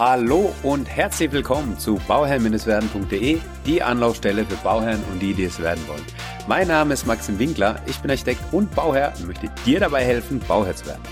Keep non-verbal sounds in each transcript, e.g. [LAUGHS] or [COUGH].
Hallo und herzlich willkommen zu bauherrn-werden.de, die Anlaufstelle für Bauherren und die, die es werden wollen. Mein Name ist Maxim Winkler, ich bin Architekt und Bauherr und möchte dir dabei helfen, Bauherr zu werden.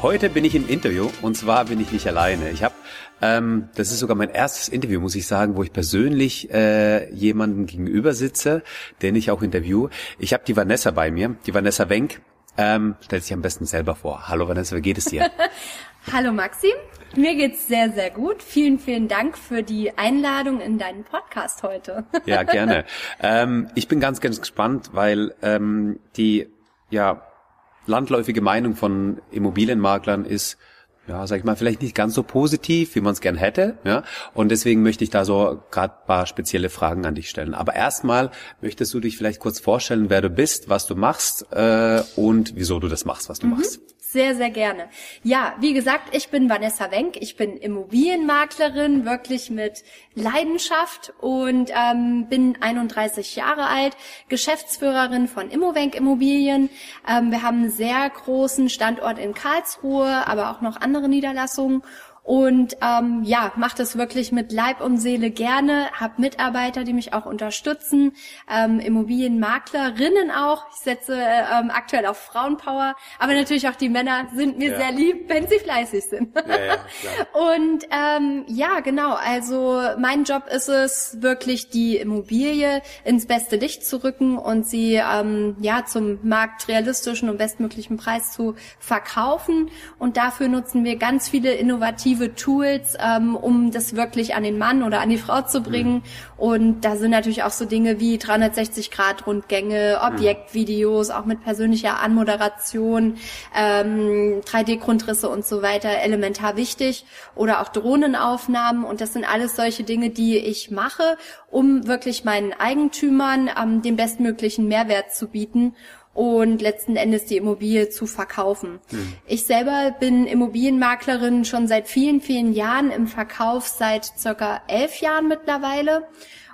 Heute bin ich im Interview und zwar bin ich nicht alleine. Ich habe, ähm, das ist sogar mein erstes Interview, muss ich sagen, wo ich persönlich äh, jemanden gegenüber sitze, den ich auch interview. Ich habe die Vanessa bei mir, die Vanessa Wenk. Ähm, stellt sich am besten selber vor. Hallo Vanessa, wie geht es dir? [LAUGHS] Hallo Maxim, mir geht's sehr, sehr gut. Vielen, vielen Dank für die Einladung in deinen Podcast heute. ja, [LAUGHS] gerne. Ähm, ich bin ganz, ganz gespannt, weil ähm, die ja landläufige Meinung von Immobilienmaklern ist, ja, sag ich mal, vielleicht nicht ganz so positiv, wie man es gern hätte. Ja, und deswegen möchte ich da so gerade paar spezielle Fragen an dich stellen. Aber erstmal möchtest du dich vielleicht kurz vorstellen, wer du bist, was du machst äh, und wieso du das machst, was du mhm. machst. Sehr, sehr gerne. Ja, wie gesagt, ich bin Vanessa Wenk. Ich bin Immobilienmaklerin, wirklich mit Leidenschaft und ähm, bin 31 Jahre alt, Geschäftsführerin von Immowenk Immobilien. Ähm, wir haben einen sehr großen Standort in Karlsruhe, aber auch noch andere Niederlassungen und ähm, ja, mache das wirklich mit Leib und Seele gerne, habe Mitarbeiter, die mich auch unterstützen, ähm, Immobilienmaklerinnen auch. Ich setze ähm, aktuell auf Frauenpower, aber natürlich auch die Männer sind mir ja. sehr lieb, wenn sie fleißig sind. Ja, ja, [LAUGHS] und ähm, ja, genau, also mein Job ist es, wirklich die Immobilie ins beste Licht zu rücken und sie ähm, ja zum marktrealistischen und bestmöglichen Preis zu verkaufen. Und dafür nutzen wir ganz viele innovative innovative Tools, ähm, um das wirklich an den Mann oder an die Frau zu bringen. Mhm. Und da sind natürlich auch so Dinge wie 360-Grad-Rundgänge, mhm. Objektvideos, auch mit persönlicher Anmoderation, ähm, 3D-Grundrisse und so weiter elementar wichtig. Oder auch Drohnenaufnahmen. Und das sind alles solche Dinge, die ich mache, um wirklich meinen Eigentümern ähm, den bestmöglichen Mehrwert zu bieten und letzten Endes die Immobilie zu verkaufen. Mhm. Ich selber bin Immobilienmaklerin schon seit vielen, vielen Jahren im Verkauf, seit circa elf Jahren mittlerweile.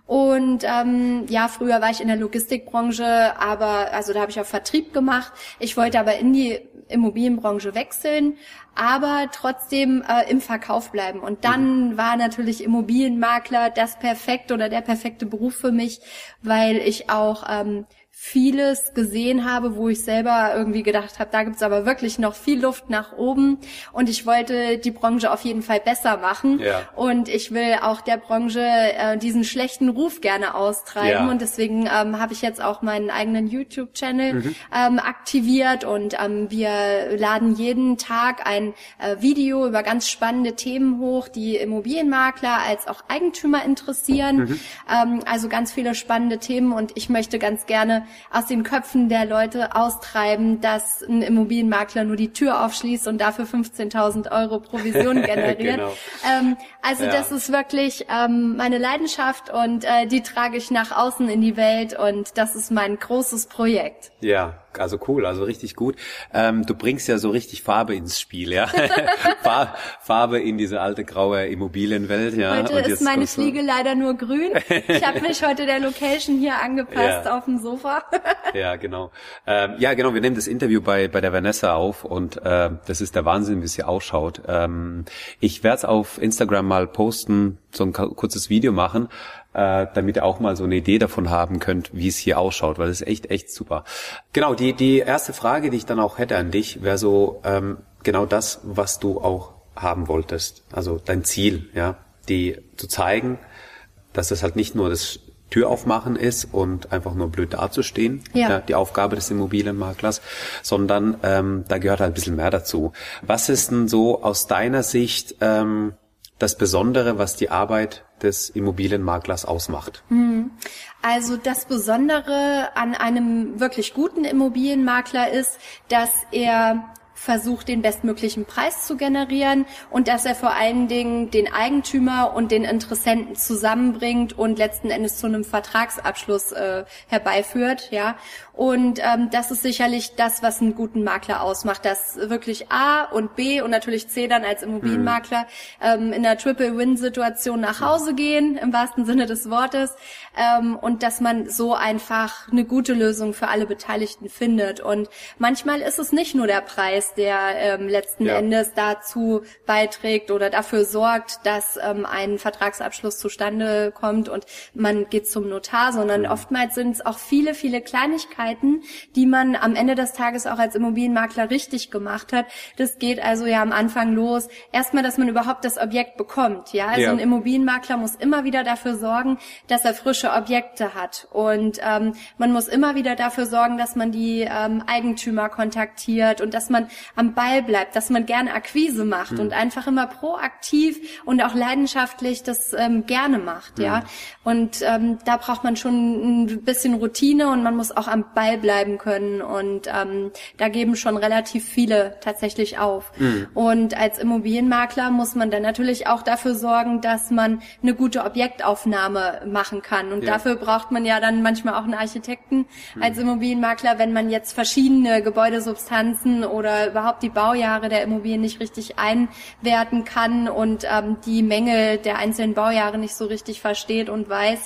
Und ähm, ja, früher war ich in der Logistikbranche, aber also da habe ich auch Vertrieb gemacht. Ich wollte aber in die Immobilienbranche wechseln, aber trotzdem äh, im Verkauf bleiben. Und dann mhm. war natürlich Immobilienmakler das perfekte oder der perfekte Beruf für mich, weil ich auch ähm, vieles gesehen habe, wo ich selber irgendwie gedacht habe, da gibt's aber wirklich noch viel Luft nach oben und ich wollte die Branche auf jeden Fall besser machen ja. und ich will auch der Branche äh, diesen schlechten Ruf gerne austreiben ja. und deswegen ähm, habe ich jetzt auch meinen eigenen YouTube-Channel mhm. ähm, aktiviert und ähm, wir laden jeden Tag ein äh, Video über ganz spannende Themen hoch, die Immobilienmakler als auch Eigentümer interessieren. Mhm. Ähm, also ganz viele spannende Themen und ich möchte ganz gerne aus den Köpfen der Leute austreiben, dass ein Immobilienmakler nur die Tür aufschließt und dafür 15.000 Euro Provision [LAUGHS] generiert. genau. ähm, also ja. das ist wirklich ähm, meine Leidenschaft und äh, die trage ich nach außen in die Welt und das ist mein großes Projekt. Ja, also cool, also richtig gut. Ähm, du bringst ja so richtig Farbe ins Spiel, ja. [LAUGHS] Farbe in diese alte graue Immobilienwelt, ja. Heute ist meine Fliege leider nur grün. Ich habe mich heute der Location hier [LAUGHS] angepasst ja. auf dem Sofa. [LAUGHS] ja, genau. Ähm, ja, genau. Wir nehmen das Interview bei bei der Vanessa auf und äh, das ist der Wahnsinn, wie es hier ausschaut. Ähm, ich werde es auf Instagram mal posten, so ein kurzes Video machen äh, damit ihr auch mal so eine Idee davon haben könnt, wie es hier ausschaut, weil es ist echt, echt super. Genau, die, die erste Frage, die ich dann auch hätte an dich, wäre so ähm, genau das, was du auch haben wolltest. Also dein Ziel, ja, die zu zeigen, dass das halt nicht nur das Tür aufmachen ist und einfach nur blöd dazustehen, ja. ja. die Aufgabe des Immobilienmaklers, sondern ähm, da gehört halt ein bisschen mehr dazu. Was ist denn so aus deiner Sicht ähm, das Besondere, was die Arbeit des Immobilienmaklers ausmacht? Hm. Also das Besondere an einem wirklich guten Immobilienmakler ist, dass er versucht, den bestmöglichen Preis zu generieren und dass er vor allen Dingen den Eigentümer und den Interessenten zusammenbringt und letzten Endes zu einem Vertragsabschluss äh, herbeiführt, ja. Und ähm, das ist sicherlich das, was einen guten Makler ausmacht, dass wirklich A und B und natürlich C dann als Immobilienmakler mhm. ähm, in einer Triple-Win-Situation nach Hause gehen, im wahrsten Sinne des Wortes, ähm, und dass man so einfach eine gute Lösung für alle Beteiligten findet. Und manchmal ist es nicht nur der Preis, Nachweis, der ähm, letzten ja. Endes dazu beiträgt oder dafür sorgt, dass ähm, ein Vertragsabschluss zustande kommt und man geht zum Notar, sondern mhm. oftmals sind es auch viele, viele Kleinigkeiten, die man am Ende des Tages auch als Immobilienmakler richtig gemacht hat. Das geht also ja am Anfang los. Erstmal, dass man überhaupt das Objekt bekommt. Ja, also ja. ein Immobilienmakler muss immer wieder dafür sorgen, dass er frische Objekte hat und ähm, man muss immer wieder dafür sorgen, dass man die ähm, Eigentümer kontaktiert und dass man am Ball bleibt, dass man gerne Akquise macht mhm. und einfach immer proaktiv und auch leidenschaftlich das ähm, gerne macht. Mhm. Ja, und ähm, da braucht man schon ein bisschen Routine und man muss auch am Ball bleiben können und ähm, da geben schon relativ viele tatsächlich auf. Mhm. Und als Immobilienmakler muss man dann natürlich auch dafür sorgen, dass man eine gute Objektaufnahme machen kann. Und ja. dafür braucht man ja dann manchmal auch einen Architekten mhm. als Immobilienmakler, wenn man jetzt verschiedene Gebäudesubstanzen oder überhaupt die Baujahre der Immobilien nicht richtig einwerten kann und ähm, die Mängel der einzelnen Baujahre nicht so richtig versteht und weiß.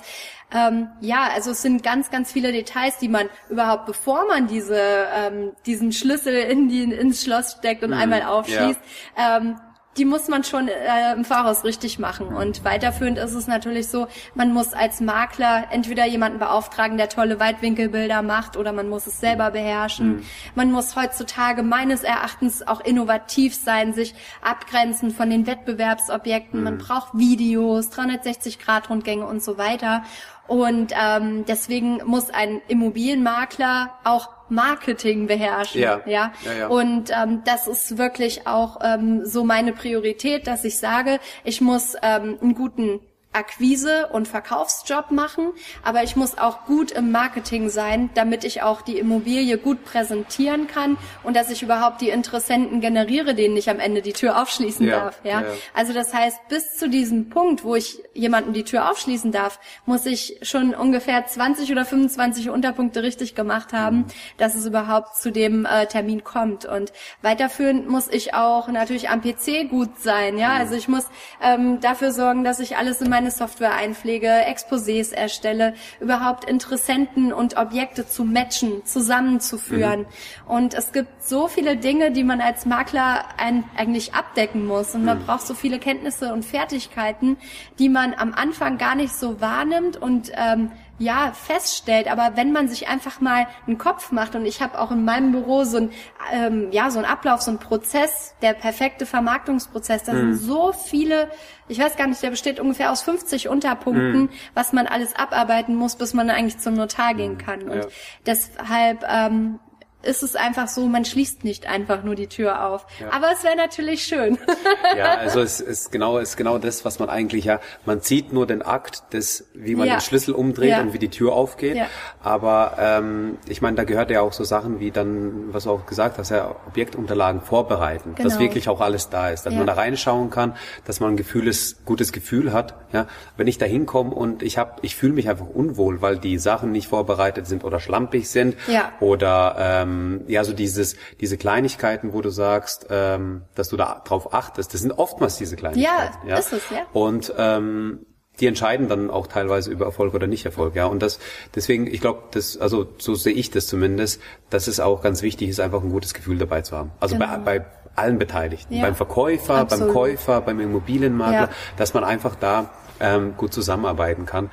Ähm, ja, also es sind ganz, ganz viele Details, die man überhaupt, bevor man diese, ähm, diesen Schlüssel in die, ins Schloss steckt und mhm, einmal aufschließt, ja. ähm, die muss man schon äh, im Voraus richtig machen. Und weiterführend ist es natürlich so, man muss als Makler entweder jemanden beauftragen, der tolle Weitwinkelbilder macht, oder man muss es selber beherrschen. Mhm. Man muss heutzutage meines Erachtens auch innovativ sein, sich abgrenzen von den Wettbewerbsobjekten. Mhm. Man braucht Videos, 360-Grad-Rundgänge und so weiter. Und ähm, deswegen muss ein Immobilienmakler auch Marketing beherrschen. Ja. ja? ja, ja. Und ähm, das ist wirklich auch ähm, so meine Priorität, dass ich sage, ich muss ähm, einen guten Akquise- und Verkaufsjob machen, aber ich muss auch gut im Marketing sein, damit ich auch die Immobilie gut präsentieren kann und dass ich überhaupt die Interessenten generiere, denen ich am Ende die Tür aufschließen ja, darf. Ja? ja? Also das heißt, bis zu diesem Punkt, wo ich jemanden die Tür aufschließen darf, muss ich schon ungefähr 20 oder 25 Unterpunkte richtig gemacht haben, mhm. dass es überhaupt zu dem äh, Termin kommt. Und weiterführend muss ich auch natürlich am PC gut sein. Ja, mhm. also ich muss ähm, dafür sorgen, dass ich alles in meine Software einpflege, Exposés erstelle, überhaupt Interessenten und Objekte zu matchen, zusammenzuführen. Mhm. Und es gibt so viele Dinge, die man als Makler ein, eigentlich abdecken muss. Und man mhm. braucht so viele Kenntnisse und Fertigkeiten, die man am Anfang gar nicht so wahrnimmt und ähm, ja feststellt. Aber wenn man sich einfach mal einen Kopf macht und ich habe auch in meinem Büro so ein ähm, ja so ein Ablauf, so ein Prozess, der perfekte Vermarktungsprozess. Da mhm. sind so viele, ich weiß gar nicht, der besteht ungefähr aus 50 Unterpunkten, mhm. was man alles abarbeiten muss, bis man eigentlich zum Notar gehen mhm. kann. Und ja. deshalb ähm, ist es einfach so, man schließt nicht einfach nur die Tür auf. Ja. Aber es wäre natürlich schön. [LAUGHS] ja, also [LAUGHS] es ist genau, es ist genau das, was man eigentlich ja, man sieht nur den Akt des, wie man ja. den Schlüssel umdreht ja. und wie die Tür aufgeht. Aber ähm, ich meine, da gehört ja auch so Sachen wie dann, was du auch gesagt hast, ja, Objektunterlagen vorbereiten, genau. dass wirklich auch alles da ist, dass man da reinschauen kann, dass man ein Gefühles, gutes Gefühl hat. Ja, wenn ich da hinkomme und ich habe, ich fühle mich einfach unwohl, weil die Sachen nicht vorbereitet sind oder schlampig sind ja. oder ähm, ähm, ja, so dieses, diese Kleinigkeiten, wo du sagst, ähm, dass du da drauf achtest, das sind oftmals diese Kleinigkeiten. Ja, ja? ist es, ja. Und ähm, die entscheiden dann auch teilweise über Erfolg oder nicht Erfolg, ja. Und das, deswegen, ich glaube, das, also so sehe ich das zumindest, dass es auch ganz wichtig ist, einfach ein gutes Gefühl dabei zu haben. Also genau. bei, bei allen Beteiligten, ja. beim Verkäufer, Absolut. beim Käufer, beim Immobilienmakler, ja. dass man einfach da ähm, gut zusammenarbeiten kann.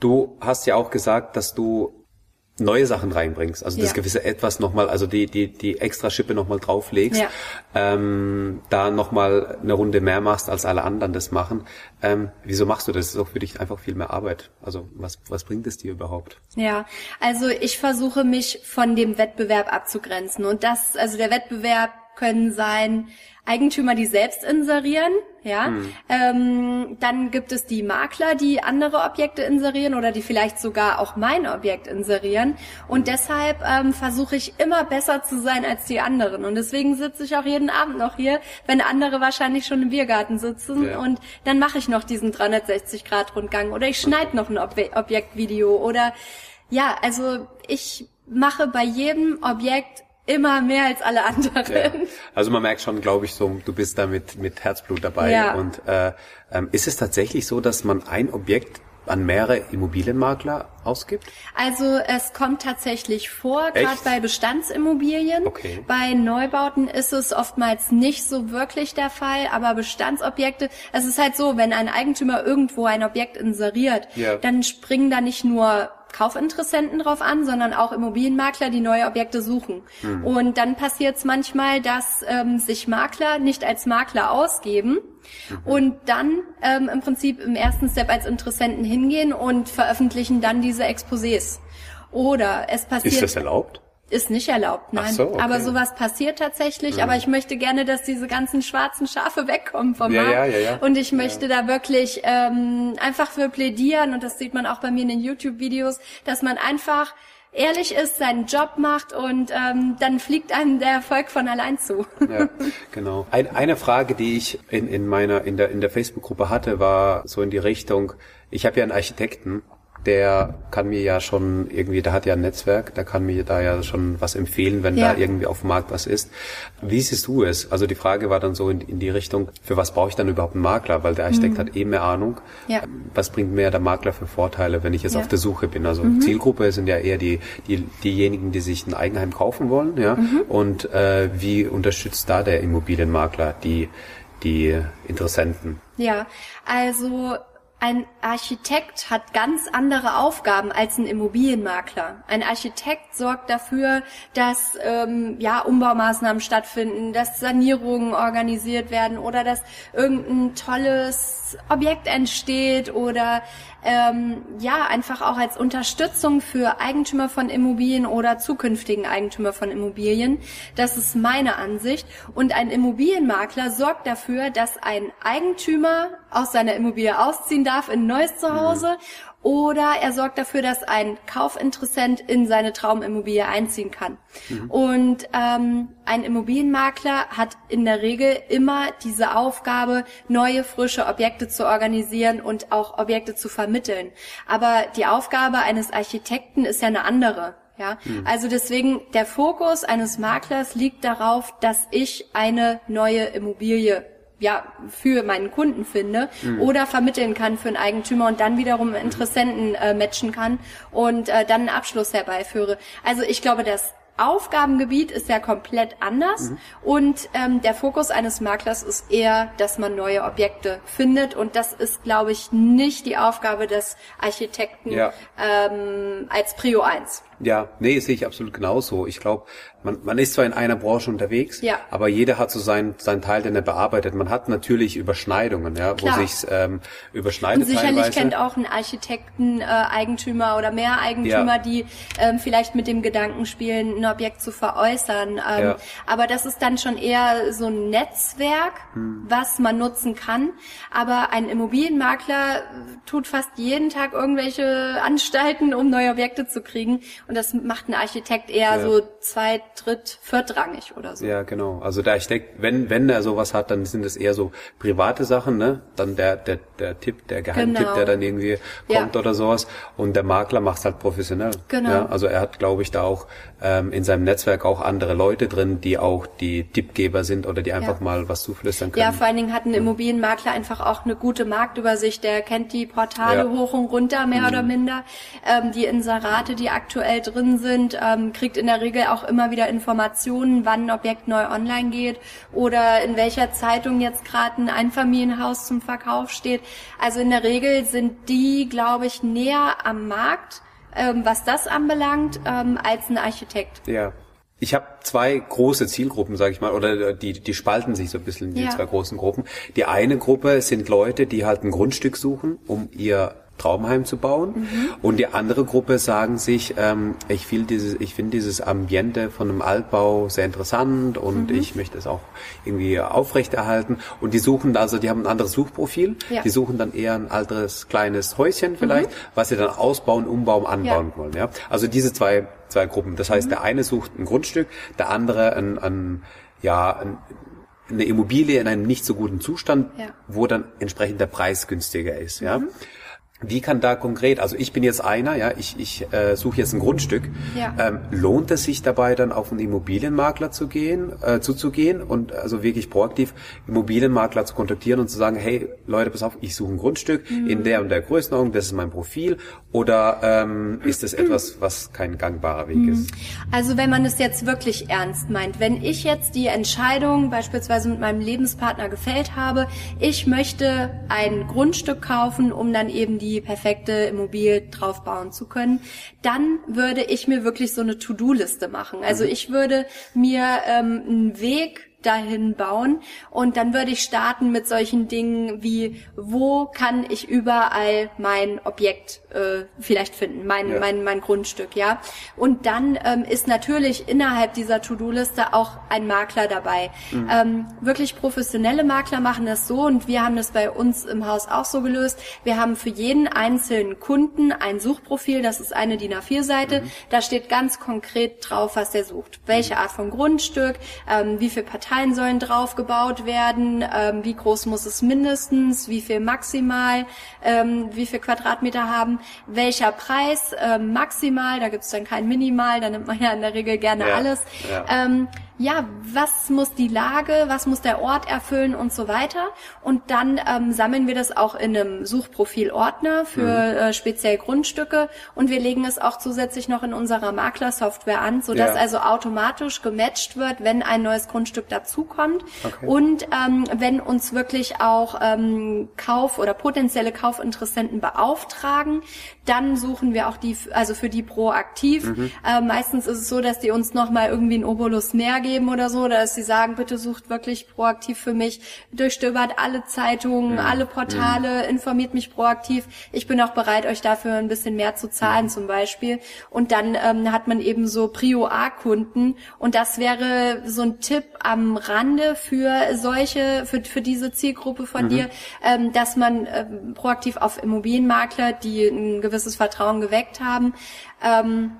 Du hast ja auch gesagt, dass du neue Sachen reinbringst, also ja. das gewisse etwas nochmal, also die, die, die extra Schippe nochmal drauflegst, ja. ähm, da nochmal eine Runde mehr machst, als alle anderen das machen. Ähm, wieso machst du das? Das ist auch für dich einfach viel mehr Arbeit. Also was, was bringt es dir überhaupt? Ja, also ich versuche mich von dem Wettbewerb abzugrenzen und das, also der Wettbewerb können sein Eigentümer, die selbst inserieren, ja. Mhm. Ähm, dann gibt es die Makler, die andere Objekte inserieren oder die vielleicht sogar auch mein Objekt inserieren. Und deshalb ähm, versuche ich immer besser zu sein als die anderen. Und deswegen sitze ich auch jeden Abend noch hier, wenn andere wahrscheinlich schon im Biergarten sitzen. Ja. Und dann mache ich noch diesen 360-Grad-Rundgang oder ich schneide noch ein Ob Objektvideo oder ja, also ich mache bei jedem Objekt immer mehr als alle anderen. Ja. Also man merkt schon, glaube ich, so, du bist da mit, mit Herzblut dabei. Ja. Und äh, ähm, ist es tatsächlich so, dass man ein Objekt an mehrere Immobilienmakler ausgibt? Also es kommt tatsächlich vor, gerade bei Bestandsimmobilien. Okay. Bei Neubauten ist es oftmals nicht so wirklich der Fall, aber Bestandsobjekte, es ist halt so, wenn ein Eigentümer irgendwo ein Objekt inseriert, Ja. dann springen da nicht nur Kaufinteressenten drauf an, sondern auch Immobilienmakler, die neue Objekte suchen. Und dann passiert es manchmal, dass ähm, sich Makler nicht als Makler ausgeben und dann ähm, im Prinzip im ersten Step als Interessenten hingehen und veröffentlichen dann diese Exposés. Oder es passiert Ist das erlaubt? Ist nicht erlaubt, nein. so, okay. Aber sowas passiert tatsächlich. Aber ich möchte gerne, dass diese ganzen schwarzen Schafe wegkommen vom Ja, Markt. ja, ja, ja. Und ich möchte da wirklich ähm, einfach für plädieren, und das sieht man auch bei mir in den YouTube-Videos, dass man einfach ehrlich ist, seinen Job macht und ähm, dann fliegt einem der Erfolg von allein zu. Ja, genau. Ein, eine Frage, die ich in, in meiner in der in der Facebook-Gruppe hatte, war so in die Richtung: Ich habe ja einen Architekten, der kann mir ja schon irgendwie, der hat ja ein Netzwerk, der kann mir da ja schon was empfehlen, wenn Ja. da irgendwie auf dem Markt was ist. Wie siehst du es? Also die Frage war dann so in, in die Richtung: Für was brauche ich dann überhaupt einen Makler? Weil der Architekt hat eh mehr Ahnung. Mhm. Ja. Was bringt mir der Makler für Vorteile, wenn ich jetzt Ja. Mhm. auf der Suche bin? Also Zielgruppe sind ja eher die, die diejenigen, die sich ein Eigenheim kaufen wollen, ja. Mhm. Und äh, wie unterstützt da der Immobilienmakler die die Interessenten? Ja, also ein Architekt hat ganz andere Aufgaben als ein Immobilienmakler. Ein Architekt sorgt dafür, dass ähm, ja Umbaumaßnahmen stattfinden, dass Sanierungen organisiert werden oder dass irgendein tolles Objekt entsteht oder ähm, ja einfach auch als Unterstützung für Eigentümer von Immobilien oder zukünftigen Eigentümer von Immobilien. Das ist meine Ansicht. Und ein Immobilienmakler sorgt dafür, dass ein Eigentümer aus seiner Immobilie ausziehen darf in ein neues Zuhause oder er sorgt dafür, dass ein Kaufinteressent in seine Traumimmobilie einziehen kann. Und ähm, ein Immobilienmakler hat in der Regel immer diese Aufgabe, neue, frische Objekte zu organisieren und auch Objekte zu vermitteln. Aber die Aufgabe eines Architekten ist ja eine andere. Ja, also deswegen der Fokus eines Maklers liegt darauf, dass ich eine neue Immobilie ja, für meinen Kunden finde oder vermitteln kann für einen Eigentümer und dann wiederum Interessenten äh, matchen kann und äh, dann einen Abschluss herbeiführe. Also ich glaube, das Aufgabengebiet ist ja komplett anders und ähm, der Fokus eines Maklers ist eher, dass man neue Objekte findet und das ist, glaube ich, nicht die Aufgabe des Architekten Ja. ähm, als Prio 1. Ja, nee, sehe ich absolut genauso. Ich glaube, man, man ist zwar in einer Branche unterwegs, Ja. aber jeder hat so seinen, seinen Teil, den er bearbeitet. Man hat natürlich Überschneidungen, ja, Klar. wo sich's ähm, überschneidet Und sicherlich teilweise. kennt auch ein Architekten äh, Eigentümer oder mehr Eigentümer, Ja. die ähm, vielleicht mit dem Gedanken spielen, ein Objekt zu veräußern. Ähm, Ja. Aber das ist dann schon eher so ein Netzwerk, Hm. was man nutzen kann. Aber ein Immobilienmakler tut fast jeden Tag irgendwelche Anstalten, um neue Objekte zu kriegen. Und das macht ein Architekt eher Ja. so zweit, dritt, viertrangig oder so. Ja, genau. Also der Architekt, wenn, wenn er sowas hat, dann sind es eher so private Sachen, ne? Dann der, der, der Tipp, der Geheimtipp, Genau. der dann irgendwie Ja. kommt oder sowas. Und der Makler macht's halt professionell. Genau. Ja, also er hat, glaube ich, da auch ähm, in seinem Netzwerk auch andere Leute drin, die auch die Tippgeber sind oder die einfach Ja. mal was zuflüstern können. Ja, vor allen Dingen hat ein Immobilienmakler einfach auch eine gute Marktübersicht. Der kennt die Portale Ja. Hoch und runter, mehr oder minder. Ähm, die Inserate, die aktuell drin sind, ähm, kriegt in der Regel auch immer wieder Informationen, wann ein Objekt neu online geht oder in welcher Zeitung jetzt gerade ein Einfamilienhaus zum Verkauf steht. Also in der Regel sind die, glaube ich, näher am Markt, ähm, was das anbelangt, ähm, als ein Architekt. Ja. Ich habe zwei große Zielgruppen, sage ich mal, oder die, die spalten sich so ein bisschen in die Ja. zwei großen Gruppen. Die eine Gruppe sind Leute, die halt ein Grundstück suchen, um ihr Traumheim zu bauen. Mhm. Und die andere Gruppe sagen sich, ähm, ich will dieses, ich finde dieses Ambiente von einem Altbau sehr interessant und Mhm. ich möchte es auch irgendwie aufrechterhalten. Und die suchen also, die haben ein anderes Suchprofil. Ja. Die suchen dann eher ein altes kleines Häuschen vielleicht, was sie dann ausbauen, umbauen, anbauen wollen. Ja, also diese zwei zwei Gruppen. Das Mhm. heißt, der eine sucht ein Grundstück, der andere ein, ein ja ein, eine Immobilie in einem nicht so guten Zustand, Ja. wo dann entsprechend der Preis günstiger ist. Ja. Wie kann da konkret, also ich bin jetzt einer, ja, ich, ich äh, suche jetzt ein Grundstück. Ja. Ähm, lohnt es sich dabei dann auf einen Immobilienmakler zu gehen, äh, zuzugehen und also wirklich proaktiv Immobilienmakler zu kontaktieren und zu sagen, hey Leute, pass auf, ich suche ein Grundstück mhm. in der und der Größenordnung, das ist mein Profil oder ähm, ist das [CLEARS THROAT] etwas, was kein gangbarer Weg mhm. ist? Also wenn man es jetzt wirklich ernst meint, wenn ich jetzt die Entscheidung beispielsweise mit meinem Lebenspartner gefällt habe, ich möchte ein Grundstück kaufen, um dann eben die die perfekte Immobilie draufbauen zu können, dann würde ich mir wirklich so eine To-Do-Liste machen. Also mhm. ich würde mir ähm, einen Weg dahin bauen. Und dann würde ich starten mit solchen Dingen wie, wo kann ich überall mein Objekt äh, vielleicht finden, mein, ja. mein, mein Grundstück, ja. Und dann ähm, ist natürlich innerhalb dieser To-Do-Liste auch ein Makler dabei. Mhm. Ähm, wirklich professionelle Makler machen das so und wir haben das bei uns im Haus auch so gelöst. Wir haben für jeden einzelnen Kunden ein Suchprofil, das ist eine DIN A4-Seite. Mhm. Da steht ganz konkret drauf, was der sucht. Welche Art von Grundstück, ähm, wie viele Parteien sollen drauf gebaut werden, ähm, wie groß muss es mindestens, wie viel maximal, ähm, wie viel Quadratmeter haben? Welcher Preis äh, maximal, da gibt es dann kein Minimal, da nimmt man ja in der Regel gerne ja, alles. Ja. Ja, was muss die Lage, was muss der Ort erfüllen und so weiter. Und dann ähm, sammeln wir das auch in einem Suchprofil-Ordner für mhm. äh, speziell Grundstücke und wir legen es auch zusätzlich noch in unserer Maklersoftware an, sodass ja. also automatisch gematcht wird, wenn ein neues Grundstück dazukommt okay. und ähm, wenn uns wirklich auch ähm, Kauf- oder potenzielle Kaufinteressenten beauftragen, dann suchen wir auch die, also für die proaktiv. Mhm. Äh, meistens ist es so, dass die uns nochmal irgendwie ein Obolus mehr geben oder so, dass sie sagen, bitte sucht wirklich proaktiv für mich, durchstöbert alle Zeitungen, mhm. alle Portale, mhm. informiert mich proaktiv. Ich bin auch bereit, euch dafür ein bisschen mehr zu zahlen mhm. zum Beispiel. Und dann ähm, hat man eben so Prio-A-Kunden und das wäre so ein Tipp am Rande für solche, für, für diese Zielgruppe von mhm. dir, ähm, dass man ähm, proaktiv auf Immobilienmakler, die ein gewisses Vertrauen geweckt haben, ähm,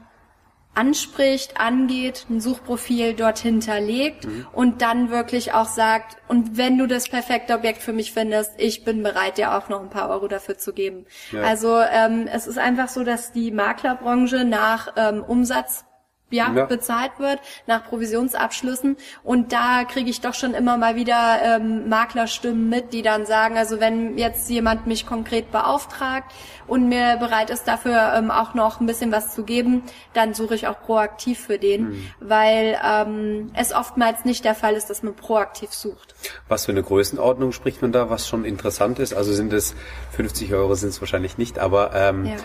anspricht, angeht, ein Suchprofil dort hinterlegt mhm. und dann wirklich auch sagt, und wenn du das perfekte Objekt für mich findest, ich bin bereit, dir auch noch ein paar Euro dafür zu geben. Ja. Also ähm, es ist einfach so, dass die Maklerbranche nach ähm, Umsatz ja, ja, bezahlt wird nach Provisionsabschlüssen. Und da kriege ich doch schon immer mal wieder ähm, Maklerstimmen mit, die dann sagen, also wenn jetzt jemand mich konkret beauftragt und mir bereit ist, dafür ähm, auch noch ein bisschen was zu geben, dann suche ich auch proaktiv für den, mhm. weil ähm, es oftmals nicht der Fall ist, dass man proaktiv sucht. Was für eine Größenordnung spricht man da, was schon interessant ist? Also sind es 50 Euro sind es wahrscheinlich nicht, aber ähm, ja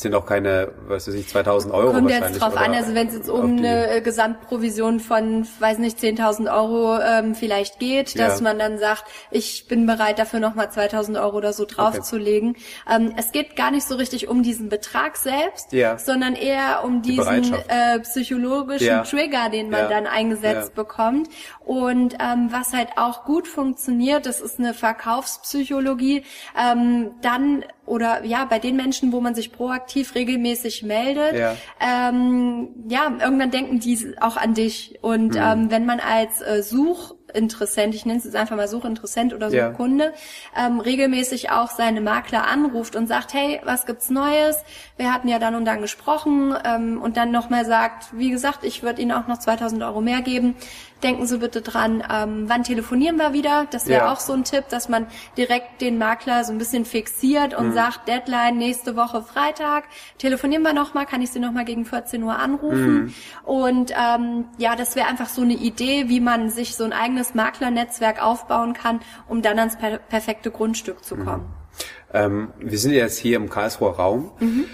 sind auch keine, weiß ich, 2000 Euro Kommt jetzt drauf an, also wenn es jetzt um eine Gesamtprovision von, weiß nicht, 10.000 Euro ähm, vielleicht geht, dass ja. man dann sagt, ich bin bereit dafür nochmal 2.000 Euro oder so draufzulegen. Okay. Ähm, es geht gar nicht so richtig um diesen Betrag selbst, ja. sondern eher um Die diesen äh, psychologischen ja. Trigger, den man dann eingesetzt bekommt. Und ähm, was halt auch gut funktioniert, das ist eine Verkaufspsychologie, ähm, dann oder ja, bei den Menschen, wo man sich proaktiv regelmäßig meldet, ja, ähm, ja irgendwann denken die auch an dich. Und mhm. ähm, wenn man als äh, Such Suchinteressent, ich nenne es jetzt einfach mal Suchinteressent oder Suchkunde, ja. ähm, regelmäßig auch seine Makler anruft und sagt, hey, was gibt's Neues? Wir hatten ja dann und dann gesprochen ähm, und dann nochmal sagt, wie gesagt, ich würde Ihnen auch noch 2000 Euro mehr geben. Denken Sie bitte dran, ähm, wann telefonieren wir wieder? Das wäre ja. auch so ein Tipp, dass man direkt den Makler so ein bisschen fixiert und mhm. sagt, Deadline nächste Woche Freitag. Telefonieren wir nochmal, kann ich Sie nochmal gegen 14 Uhr anrufen? Mhm. Und ähm, ja, das wäre einfach so eine Idee, wie man sich so ein eigenes Maklernetzwerk aufbauen kann, um dann ans per perfekte Grundstück zu kommen. Mhm. Ähm, wir sind jetzt hier im Karlsruher Raum. Mhm.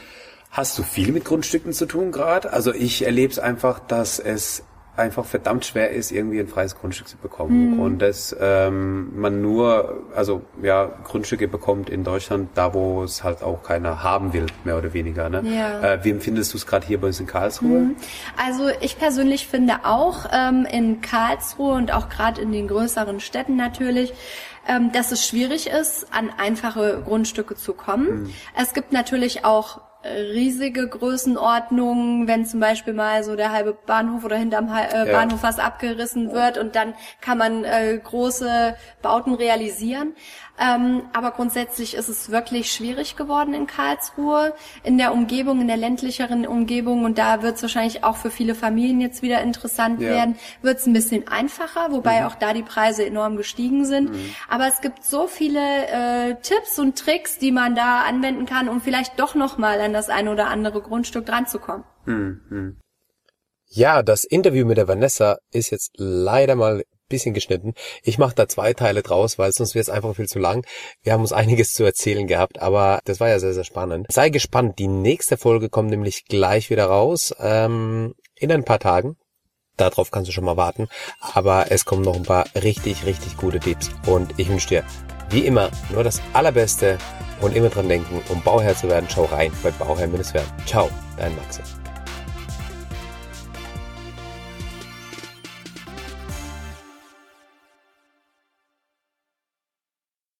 Hast du viel mit Grundstücken zu tun gerade? Also ich erlebe es einfach, dass es einfach verdammt schwer ist, irgendwie ein freies Grundstück zu bekommen. Mhm. Und dass ähm, man nur, also ja, Grundstücke bekommt in Deutschland, da wo es halt auch keiner haben will, mehr oder weniger. Ne? Ja. Äh, wie empfindest du es gerade hier bei uns in Karlsruhe? Mhm. Also ich persönlich finde auch ähm, in Karlsruhe und auch gerade in den größeren Städten natürlich, ähm, dass es schwierig ist, an einfache Grundstücke zu kommen. Mhm. Es gibt natürlich auch riesige Größenordnungen, wenn zum Beispiel mal so der halbe Bahnhof oder hinterm äh, Bahnhof ja. was abgerissen wird und dann kann man äh, große Bauten realisieren. Ähm, aber grundsätzlich ist es wirklich schwierig geworden in Karlsruhe, in der Umgebung, in der ländlicheren Umgebung. Und da wird es wahrscheinlich auch für viele Familien jetzt wieder interessant ja. werden. Wird es ein bisschen einfacher, wobei mhm. auch da die Preise enorm gestiegen sind. Mhm. Aber es gibt so viele äh, Tipps und Tricks, die man da anwenden kann, um vielleicht doch nochmal an das eine oder andere Grundstück dranzukommen. Mhm. Ja, das Interview mit der Vanessa ist jetzt leider mal bisschen geschnitten. Ich mache da zwei Teile draus, weil sonst wird es einfach viel zu lang. Wir haben uns [LAUGHS] einiges zu erzählen gehabt, aber das war ja sehr, sehr spannend. Sei gespannt, die nächste Folge kommt nämlich gleich wieder raus, ähm, in ein paar Tagen. Darauf kannst du schon mal warten. Aber es kommen noch ein paar richtig, richtig gute Tipps. Und ich wünsche dir, wie immer, nur das Allerbeste und immer dran denken, um Bauherr zu werden, schau rein bei Bauherr-werden. Ciao, dein Maxim.